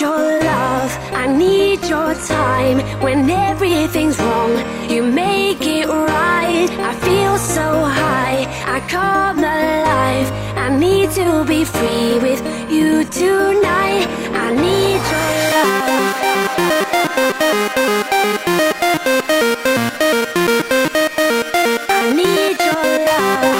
your love, I need your time. When everything's wrong, you make so high, I come alive. I need to be free with you tonight. I need your love. I need your love.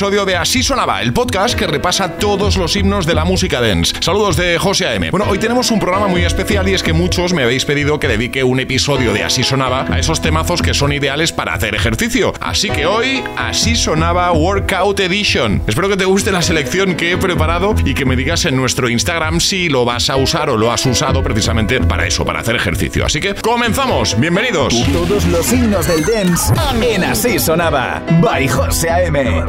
Episodio de Así Sonaba, el podcast que repasa todos los himnos de la música dance. Saludos de José A.M. Bueno, hoy tenemos un programa muy especial y es que muchos me habéis pedido que dedique un episodio de Así Sonaba a esos temazos que son ideales para hacer ejercicio. Así que hoy, Así Sonaba Workout Edition. Espero que te guste la selección que he preparado y que me digas en nuestro Instagram si lo vas a usar o lo has usado precisamente para eso, para hacer ejercicio. Así que comenzamos. Bienvenidos. Todos los himnos del dance en Así Sonaba by José A.M.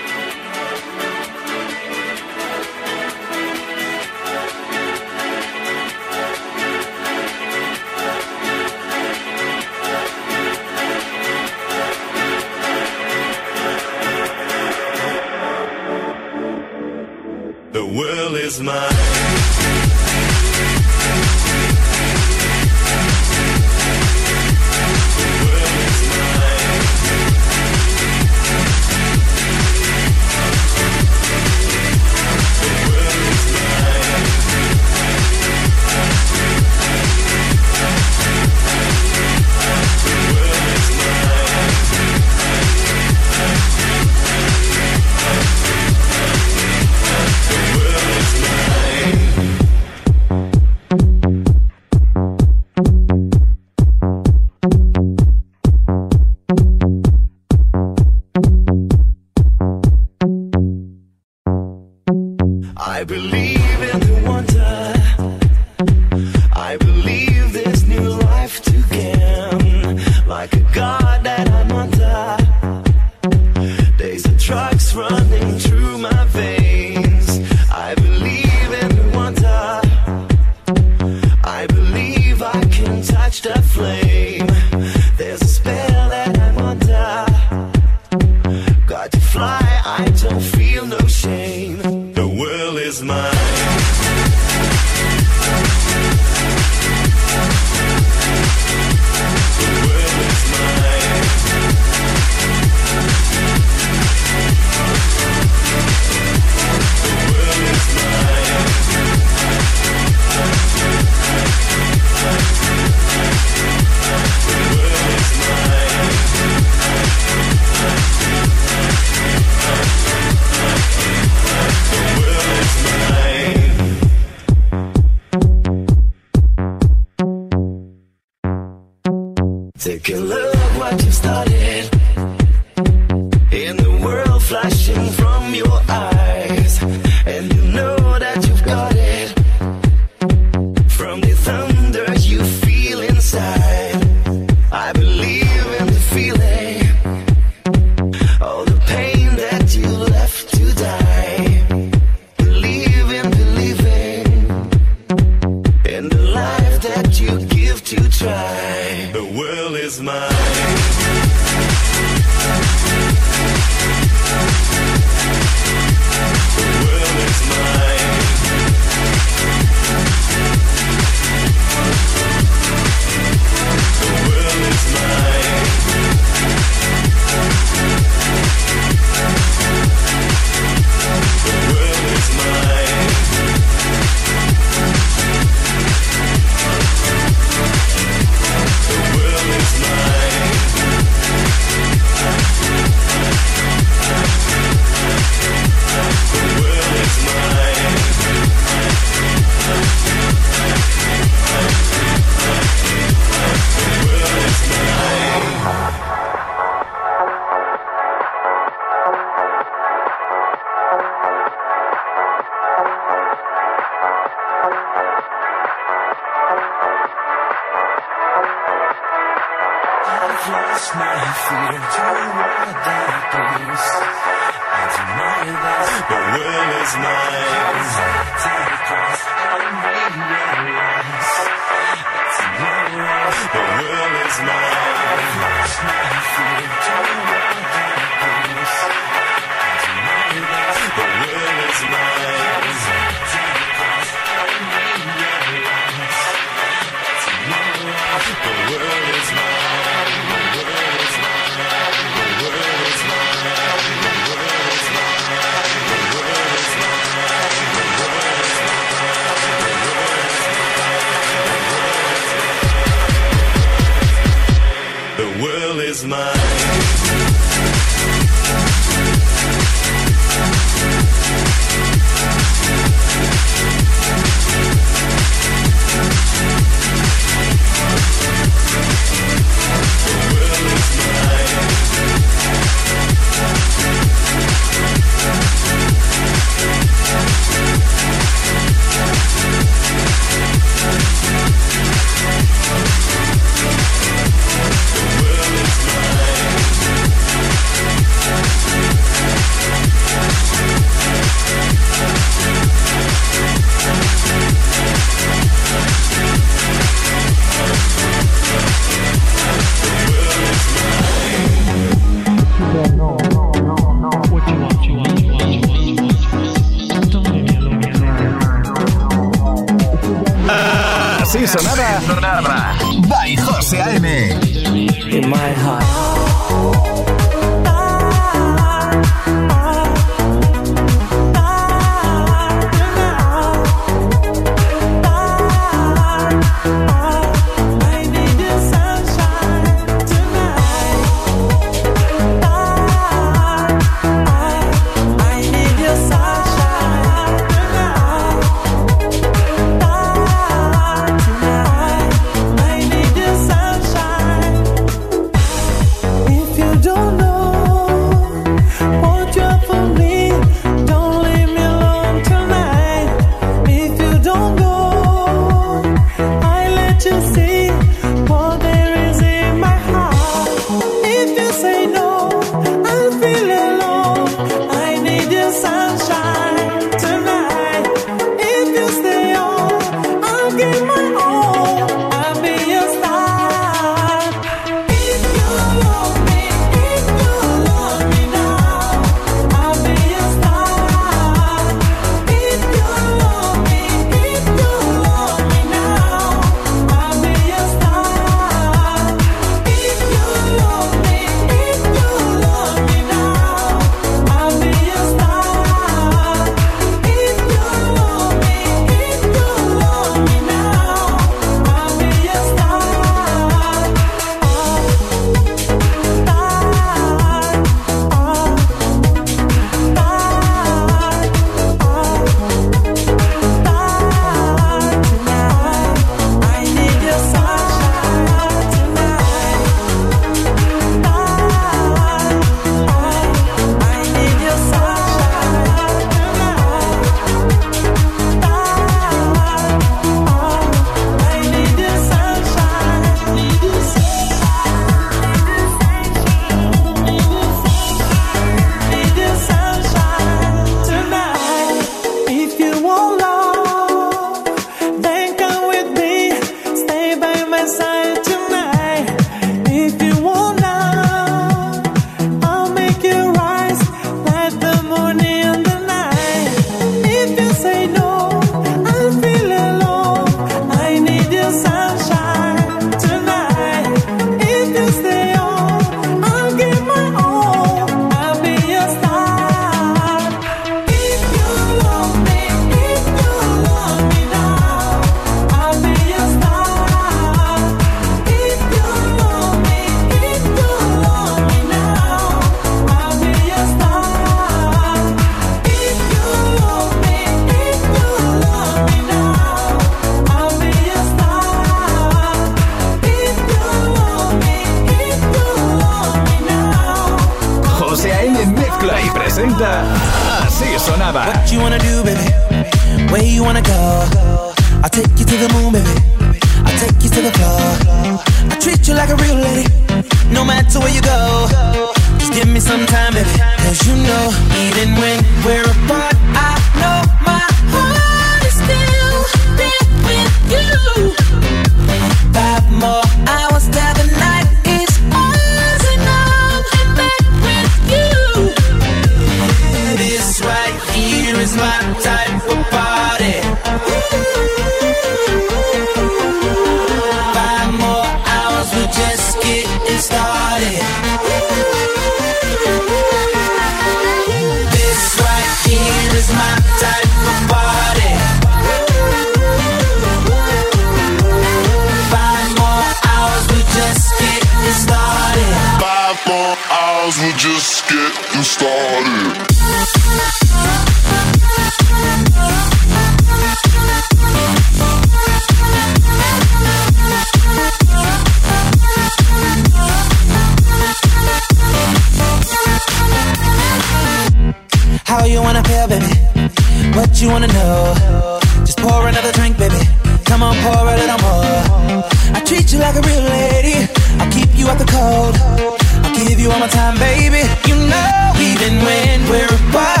I'll give you all my time, baby. You know, even when we're apart.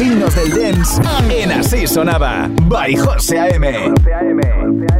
signos del dance en Así Sonaba, by José A.M. José A.M.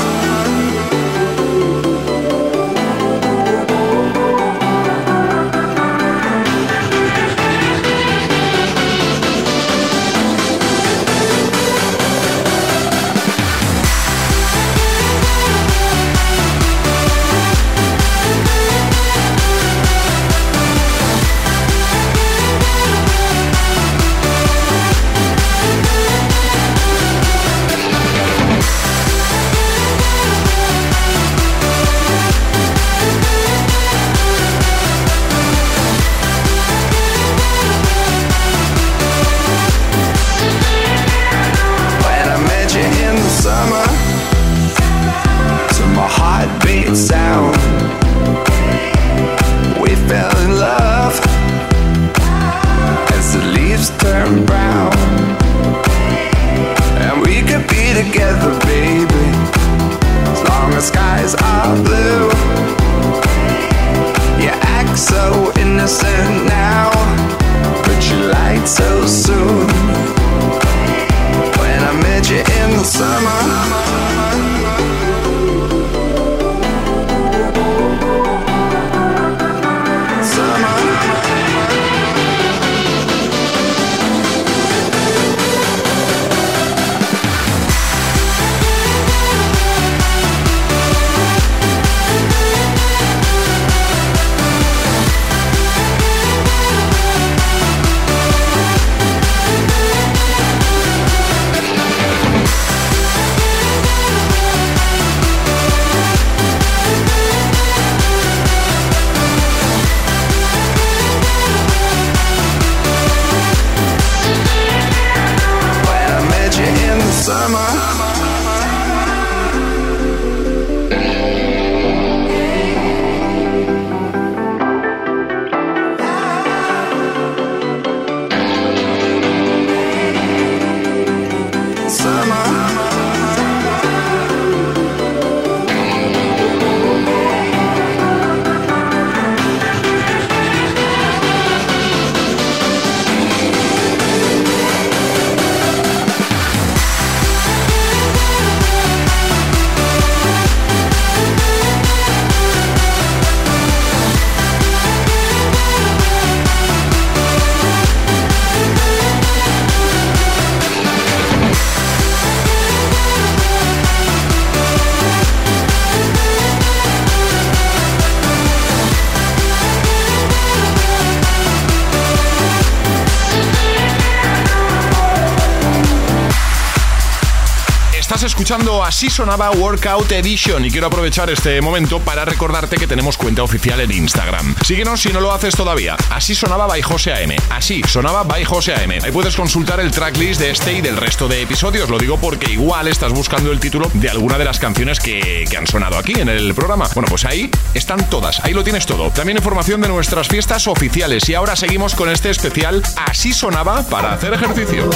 Así Sonaba Workout Edition y quiero aprovechar este momento para recordarte que tenemos cuenta oficial en Instagram. Síguenos si no lo haces todavía. Así sonaba by José AM. Así sonaba by José AM. Ahí puedes consultar el tracklist de este y del resto de episodios. Lo digo porque igual estás buscando el título de alguna de las canciones que, que han sonado aquí en el programa. Bueno, pues ahí están todas. Ahí lo tienes todo. También información de nuestras fiestas oficiales. Y ahora seguimos con este especial Así sonaba para hacer ejercicio.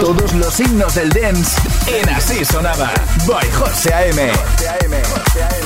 Todos los signos del dance en Así sonaba. Sonaba by José A.M. José A.M. José A.M.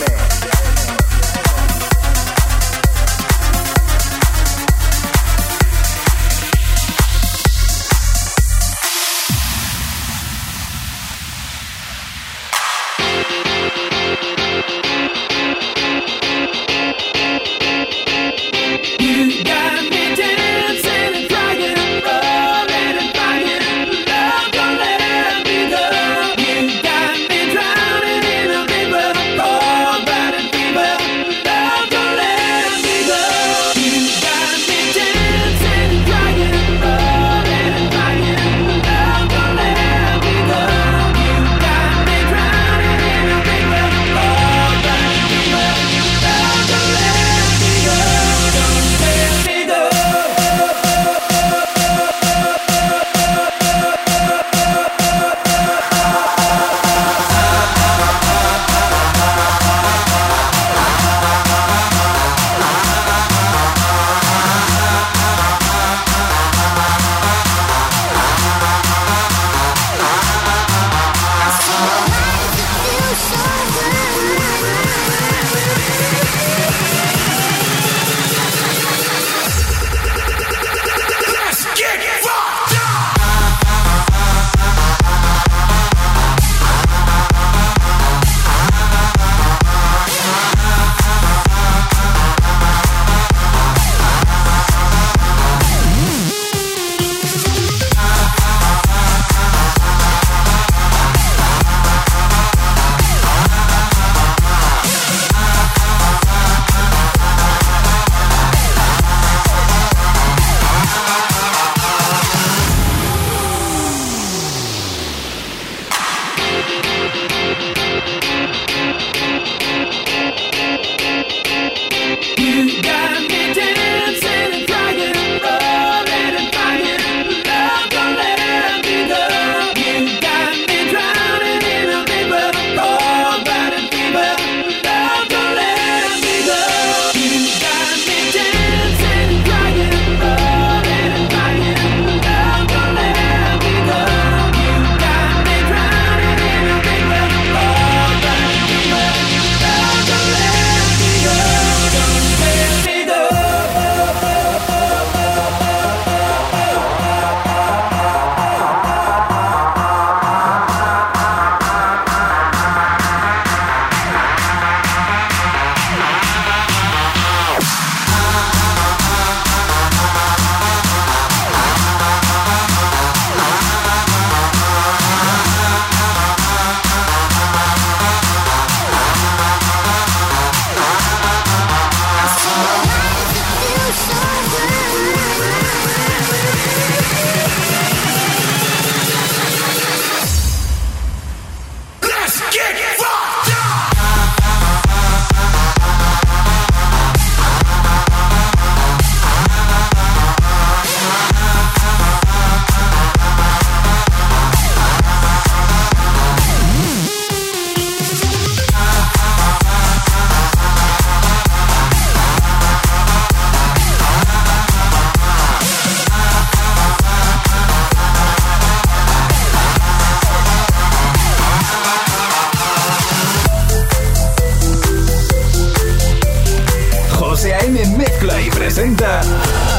José A.M. mezcla y presenta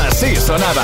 Así Sonaba.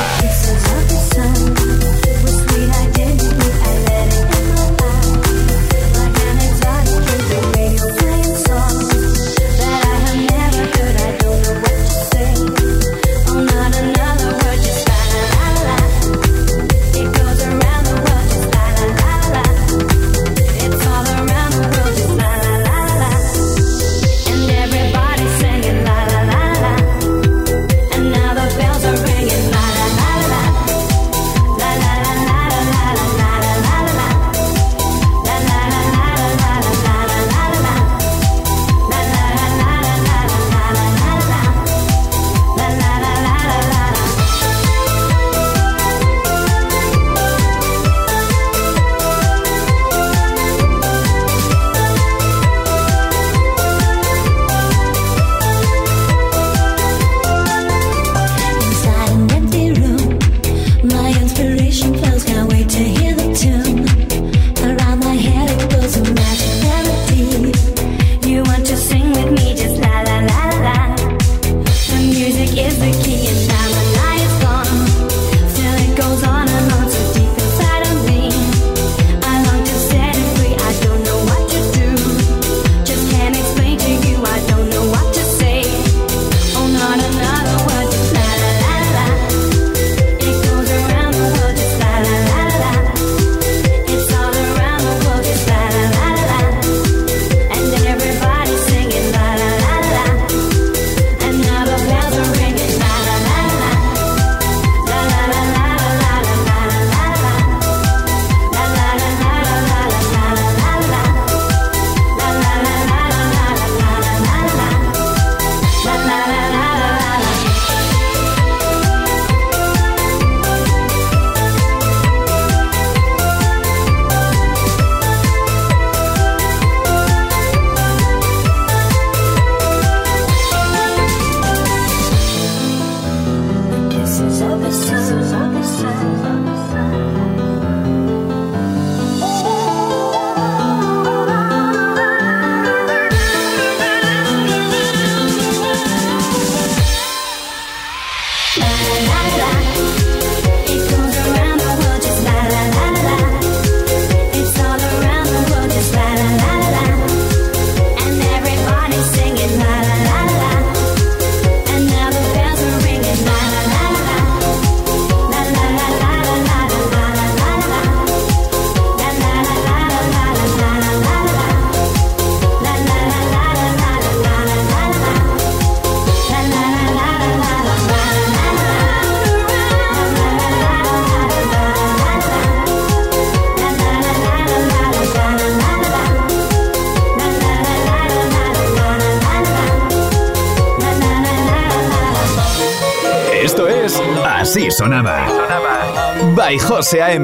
14 AM.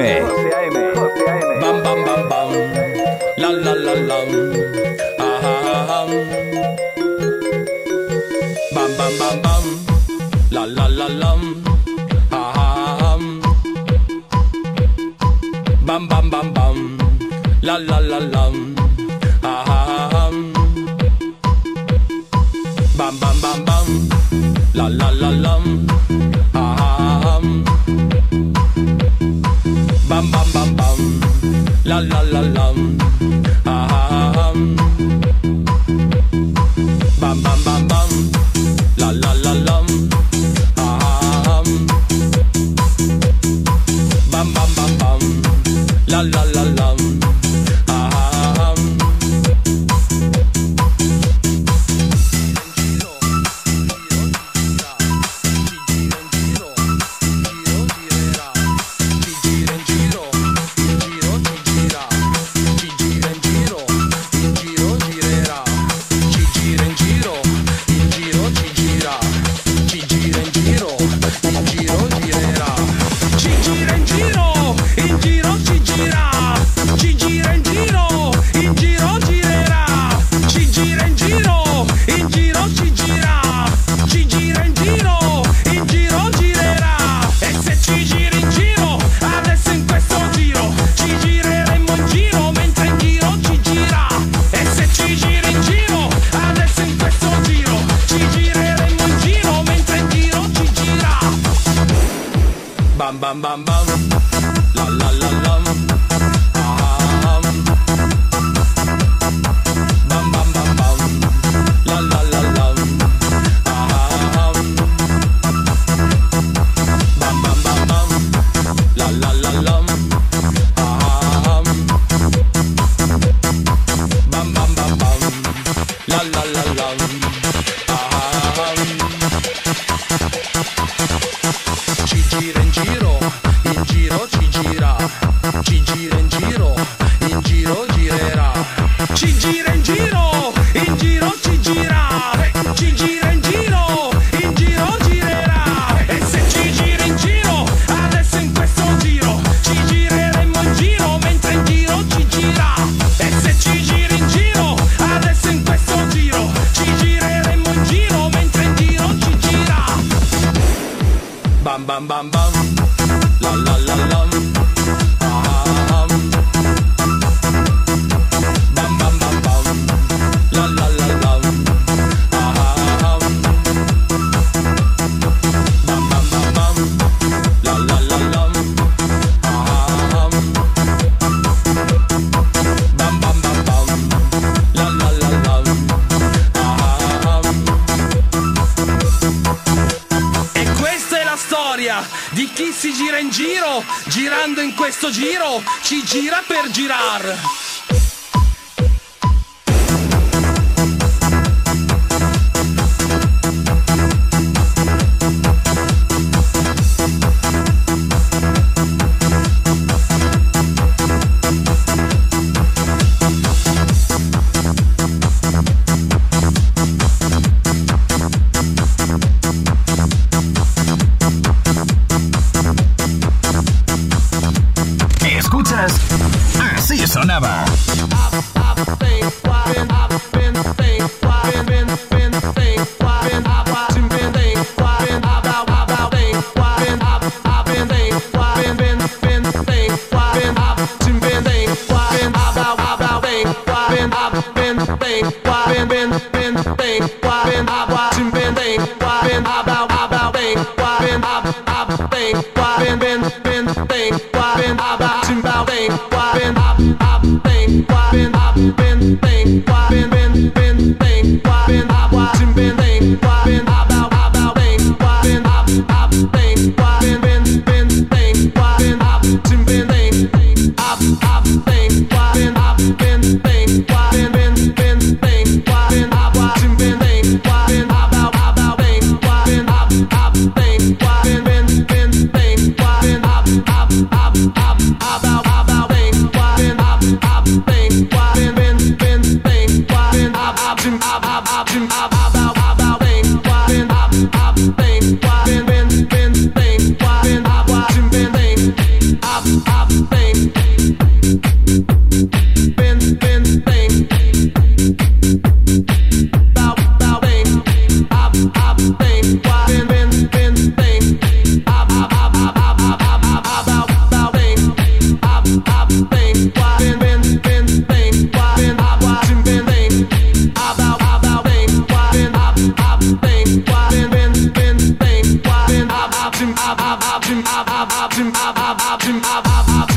Bam, bam, bam, bam. La, la, la, la. Bam, bam, bam, bam. La, la, la, la. Bam, bam, bam, bam. La, la, Bam, bam, bam, bam. La, la, la, la. bam bam bam bam. La la la la. sonaba. I've been, I've been, I've.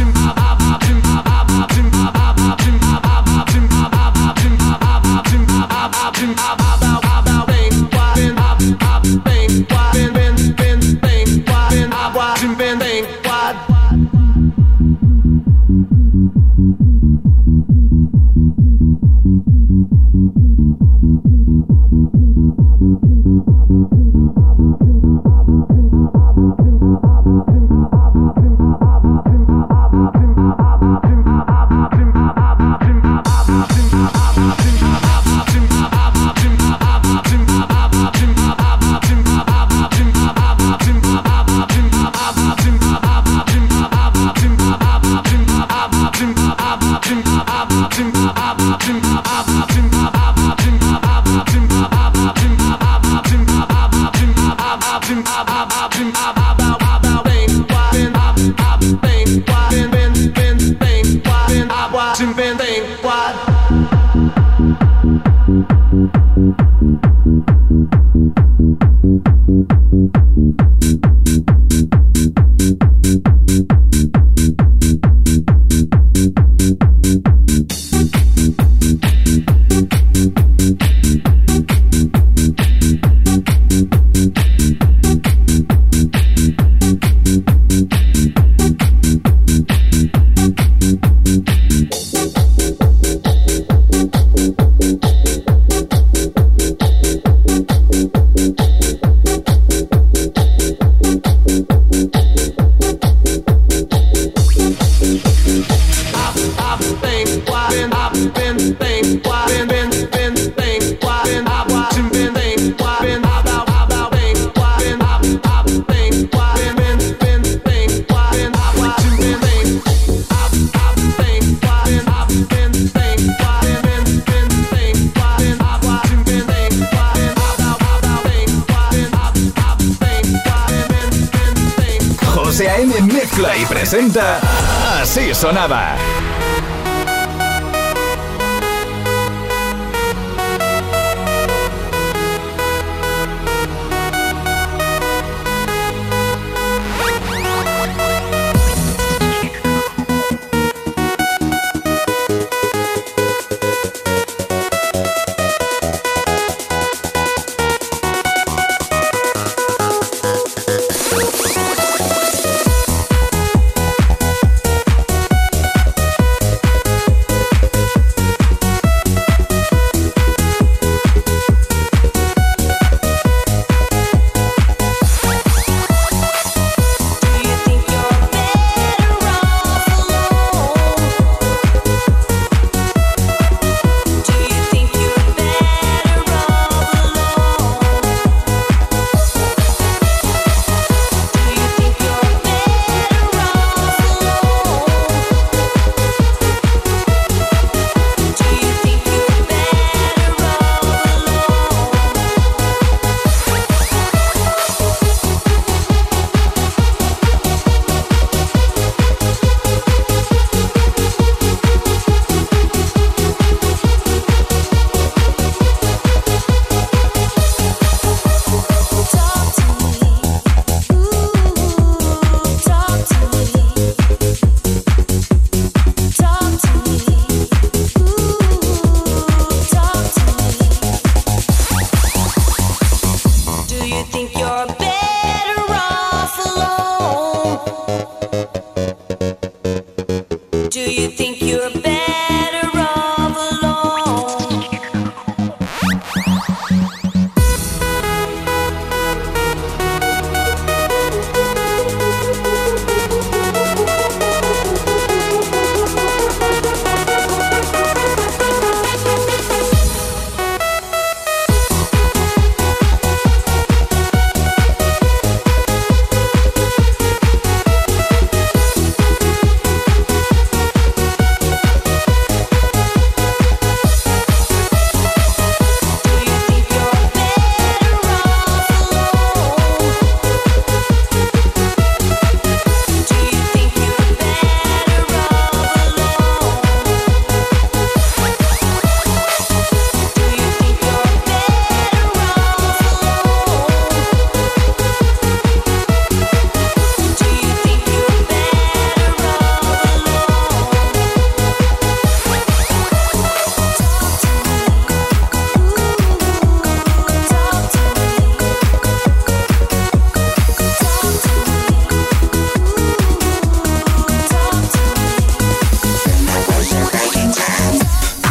Sonaba.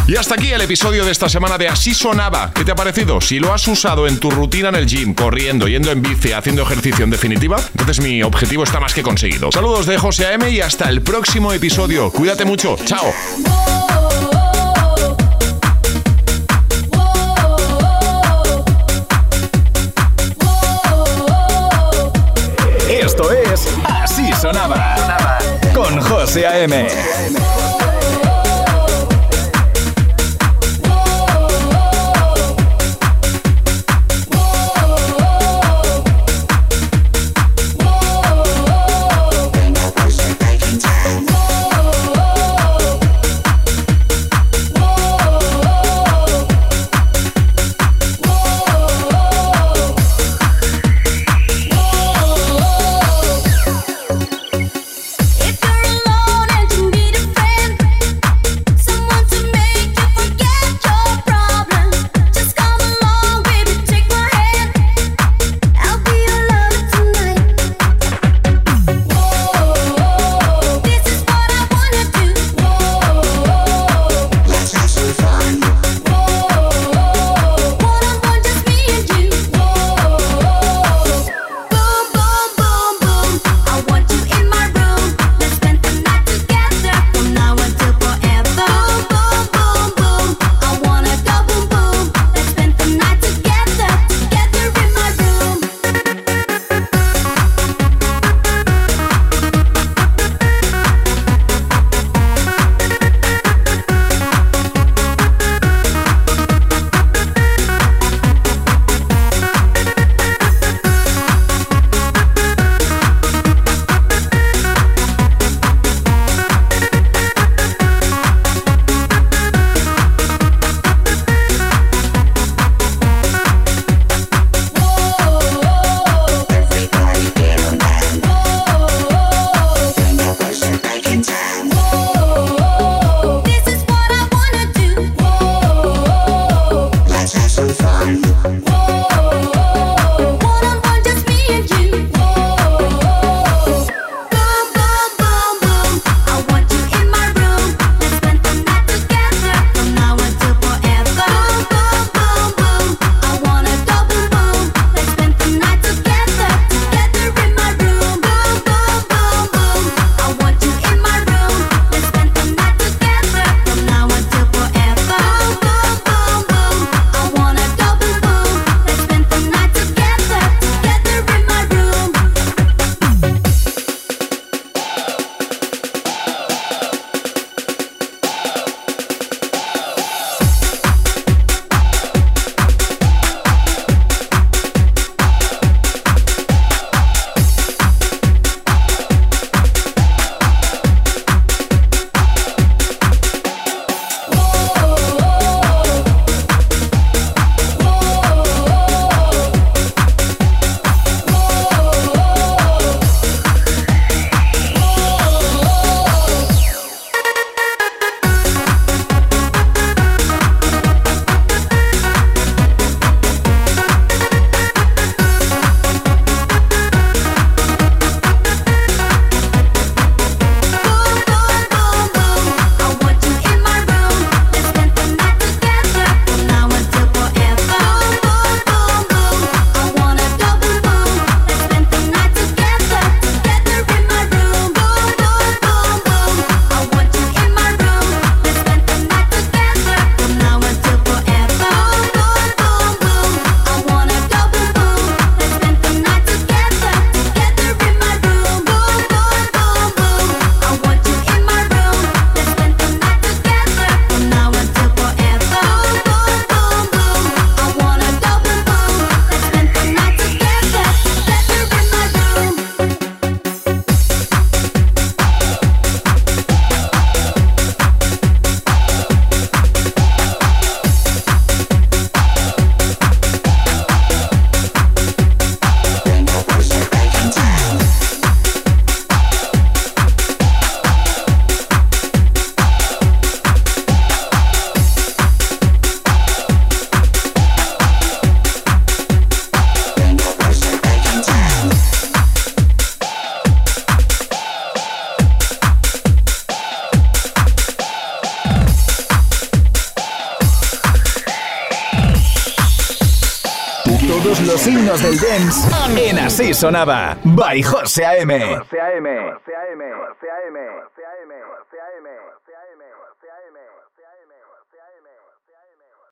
Y hasta aquí el episodio de esta semana de Así Sonaba. ¿Qué te ha parecido? Si lo has usado en tu rutina en el gym, corriendo, yendo en bici, haciendo ejercicio en definitiva, entonces mi objetivo está más que conseguido. Saludos de José AM y hasta el próximo episodio. Cuídate mucho. Chao. Esto es Así Sonaba. Con José A.M. Así Sonaba, by José A.M. A.M.